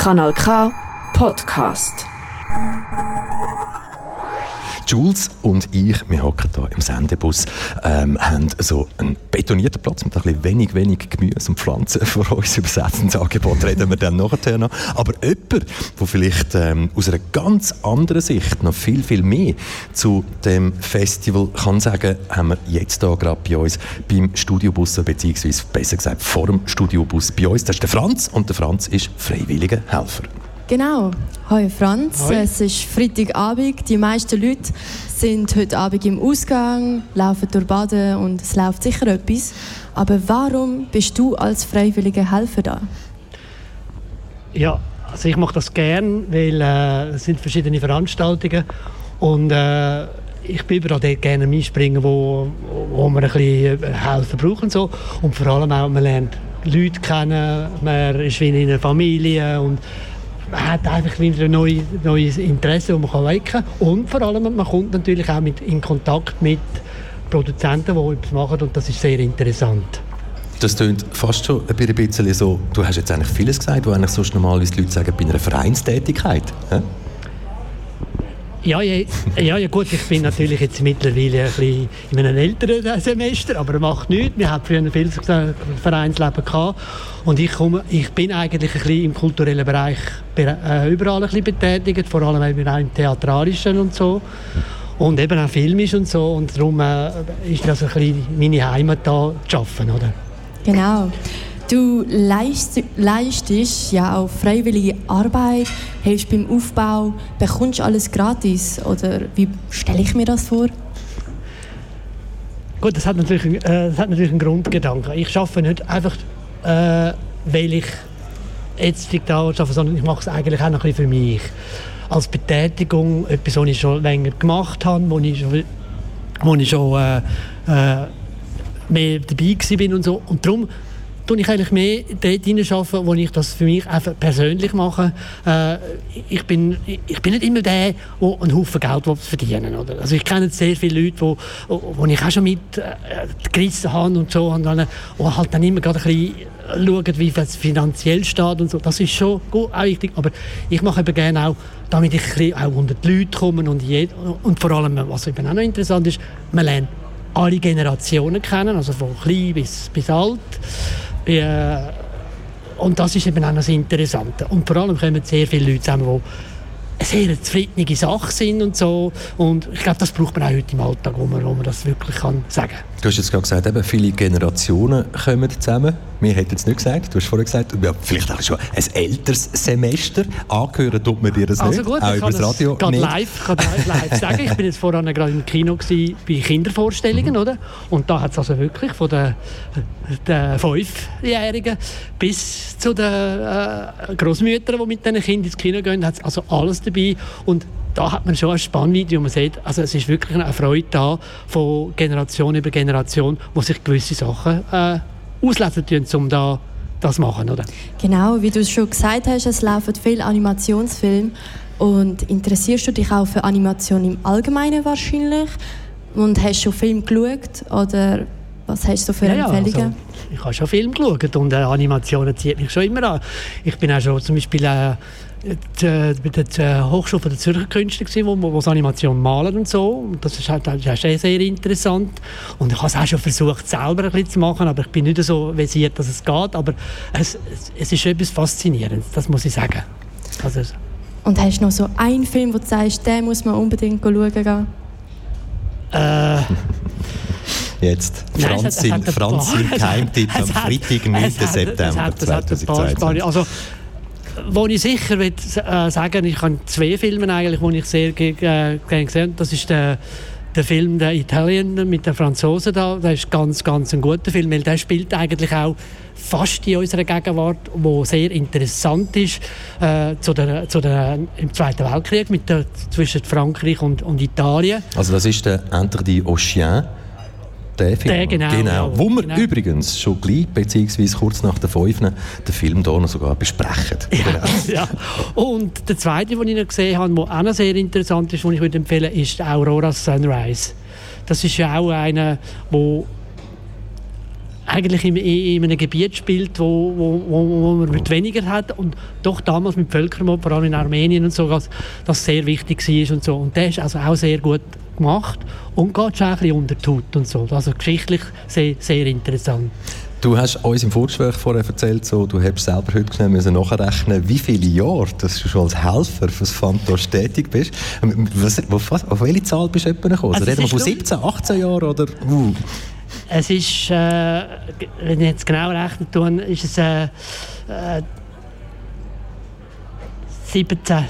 Kanal K Podcast. Jules und ich, wir hocken hier im Sendebus, ähm, haben so einen betonierten Platz mit ein bisschen wenig, wenig Gemüse und Pflanzen vor uns. Über das Angebot reden wir dann nachher noch. Aber jemand, der vielleicht ähm, aus einer ganz anderen Sicht noch viel, viel mehr zu dem Festival kann sagen, haben wir jetzt hier gerade bei uns beim Studiobus, beziehungsweise besser gesagt vor dem Studiobus bei uns. Das ist der Franz und der Franz ist freiwilliger Helfer. Genau. Hallo Franz, Hoi. es ist Freitagabend. Die meisten Leute sind heute Abend im Ausgang, laufen durch Baden und es läuft sicher etwas. Aber warum bist du als freiwilliger Helfer da? Ja, also ich mache das gern, weil äh, es sind verschiedene Veranstaltungen und äh, ich bin überall dort gerne einspringen, wo, wo man ein bisschen äh, helfen braucht und so. Und vor allem auch, man lernt Leute kennen, man ist wie in einer Familie und man hat einfach wieder ein neues, neues Interesse, das man wecken kann. Und vor allem, man kommt natürlich auch mit, in Kontakt mit Produzenten, die etwas machen und das ist sehr interessant. Das klingt fast schon ein bisschen so, du hast jetzt eigentlich vieles gesagt, was eigentlich sonst normalerweise die Leute sagen bei einer Vereinstätigkeit. Ja? Ja, ja, ja, gut, ich bin natürlich jetzt mittlerweile ein bisschen in einem älteren Semester, aber macht nichts. Wir hatten früher viel Vereinsleben gehabt und ich, komme, ich bin eigentlich ein bisschen im kulturellen Bereich äh, überall ein bisschen betätigt, vor allem eben auch im Theatralischen und so und eben auch filmisch und so und darum äh, ist das ein bisschen meine Heimat da zu arbeiten, oder? Genau. Du leistest ja auch freiwillige Arbeit, hilfst beim Aufbau, bekommst alles gratis oder wie stelle ich mir das vor? Gut, das hat natürlich, äh, das hat natürlich einen Grundgedanken. Ich arbeite nicht einfach, äh, weil ich jetzt digital arbeite, sondern ich mache es eigentlich auch noch ein bisschen für mich. Als Betätigung, etwas, was ich schon länger gemacht habe, wo ich schon, wo ich schon äh, äh, mehr dabei war und so. Und darum tue ich eigentlich mehr dort hineinarbeiten, wo ich das für mich einfach persönlich mache. Äh, ich, bin, ich bin nicht immer der, der einen Haufen Geld verdienen will. Also ich kenne sehr viele Leute, wo, wo ich auch schon mit äh, gerissen habe und so, und dann, und halt dann immer gerade ein bisschen schauen, wie es finanziell steht und so. Das ist schon gut, auch wichtig, aber ich mache eben gerne auch, damit ich auch unter die Leute komme und, jed, und vor allem, was eben auch noch interessant ist, man lernt alle Generationen kennen, also von klein bis, bis alt. Und das ist eben auch das Interessante. Und vor allem kommen sehr viele Leute zusammen, die sehr zufriedene Sache sind und so. Und ich glaube, das braucht man auch heute im Alltag, wo man, wo man das wirklich kann sagen kann. Du hast jetzt gerade gesagt, eben, viele Generationen kommen zusammen. Mir hätte es nicht gesagt. Du hast vorher gesagt, ja, vielleicht auch schon ein älteres Semester. Angehören tut man dir das also nicht. Gut, auch über das Radio nicht. Live, kann live, live sagen. Ich bin jetzt vorhin gerade im Kino gewesen, bei Kindervorstellungen, mhm. oder? Und da hat es also wirklich von den, den Fünfjährigen bis zu den äh, Großmüttern, die mit diesen Kindern ins Kino gehen, hat also alles dabei. Und da hat man schon ein Spannvideo, man sieht, also es ist wirklich eine Freude da von Generation über Generation, wo sich gewisse Sachen äh, auslesen tun, um da das zu machen, oder? Genau, wie du es schon gesagt hast, es laufen viele Animationsfilme und interessierst du dich auch für Animation im Allgemeinen wahrscheinlich und hast schon Film geschaut oder was hast du für ja, Empfehlungen? Also, ich habe schon Film geschaut und äh, Animationen zieht mich schon immer an. Ich bin auch schon zum Beispiel äh, bei der Hochschule der Zürcher Künste, wo, wo das Animation malen und so. Und das ist halt das ist sehr, sehr interessant. Und ich habe es auch schon versucht, selber ein bisschen zu machen, aber ich bin nicht so versiert, dass es geht. Aber es, es ist etwas Faszinierendes, das muss ich sagen. Also, und hast du noch so einen Film, wo du sagst, den muss man unbedingt schauen gehen? Äh, Jetzt, Franz, Nein, Franz im Geheimtipp am Freitag, 9. September 2022. Also, wo ich sicher will, äh, sagen ich habe zwei Filme eigentlich, die ich sehr äh, gerne gesehen. Das ist der, der Film «Der Italien» mit den Franzosen da. Das ist ganz, ganz ein guter Film, weil der spielt eigentlich auch fast in unserer Gegenwart, wo sehr interessant ist äh, zu der, zu der, im Zweiten Weltkrieg mit der, zwischen Frankreich und, und Italien. Also das ist der «Entre die Oceans» der Film. Der, genau. genau. Wo wir genau. übrigens schon gleich, beziehungsweise kurz nach der 5. den Film hier noch sogar besprechen. Ja, genau. ja. Und der zweite, den ich noch gesehen habe, der auch noch sehr interessant ist, den ich empfehlen würde, ist Aurora Sunrise. Das ist ja auch einer, wo eigentlich in, in, einem Gebiet spielt, wo, wo, wo, man mit weniger hat und doch damals mit Völkermord, vor allem in Armenien und so, dass das sehr wichtig war und so. Und der ist also auch sehr gut gemacht und geht schon ein bisschen unter die Haut und so. Also geschichtlich sehr, sehr interessant. Du hast uns im Vorgespräch vorher erzählt, so, du hast selber heute schnell müssen nachrechnen, wie viele Jahre dass du schon als Helfer für das Fantos tätig bist. Was, was, auf welche Zahl bist du gekommen? Also, reden wir von 17, 18 Jahren oder? Uh. Es ist, äh, wenn ich jetzt genau rechnen tue, ist es äh, äh, 17,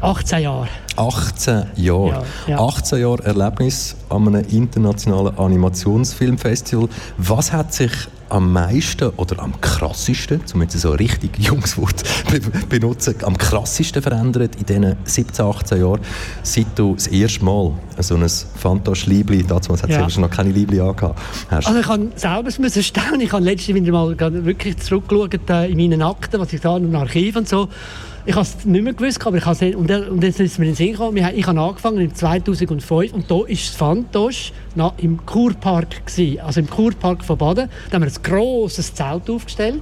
18 Jahre. 18 Jahre. Ja, ja. 18 Jahre Erlebnis an einem internationalen Animationsfilmfestival. Was hat sich am meisten oder am krassesten, um jetzt so ein richtig junges Wort benutzen, am krassesten verändert in diesen 17, 18 Jahren, seit du das erste Mal so ein Fantasch-Liebli, damals hat ja. noch keine Liebli angehabt, hast? Also ich habe selber müssen staunen. Ich habe letztes Mal wirklich zurückgeschaut äh, in meinen Akten, was ich da im Archiv und so ich habe es nicht mehr gewusst, aber ich habe und, und jetzt ist mir in den Sinn gekommen, ich habe angefangen im 2005 und da ist das Fantosch im Kurpark gewesen, also im Kurpark von Baden. Da haben wir ein grosses Zelt aufgestellt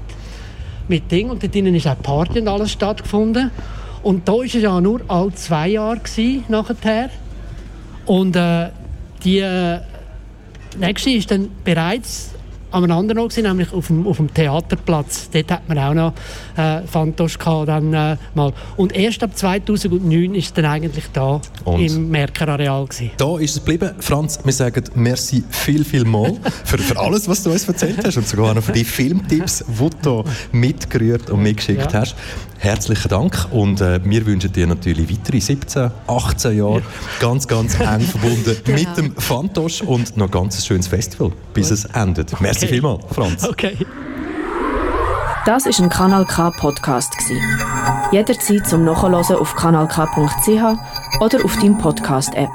mit Ding und dort drinnen ist auch Party und alles stattgefunden. Und da war es ja nur alle zwei Jahre gewesen, nachher. Und äh, die äh, nächste ist dann bereits an einem anderen Ort, nämlich auf dem, auf dem Theaterplatz. Dort hat man auch noch äh, Fantosch dann äh, mal. Und erst ab 2009 ist es dann eigentlich da und im Merker-Areal Da ist es geblieben. Franz, wir sagen merci viel, viel mal für, für alles, was du uns erzählt hast und sogar noch für die Filmtipps, die du mitgerührt und mitgeschickt ja. hast. Herzlichen Dank und äh, wir wünschen dir natürlich weitere 17, 18 Jahre ja. ganz, ganz eng verbunden genau. mit dem Fantosch und noch ein ganz schönes Festival, bis es endet. Merci Merci vielmals, Franz. Okay. Das ist ein Kanal K Podcast Jederzeit zum Nachhören auf kanalk.ch oder auf deinem Podcast App.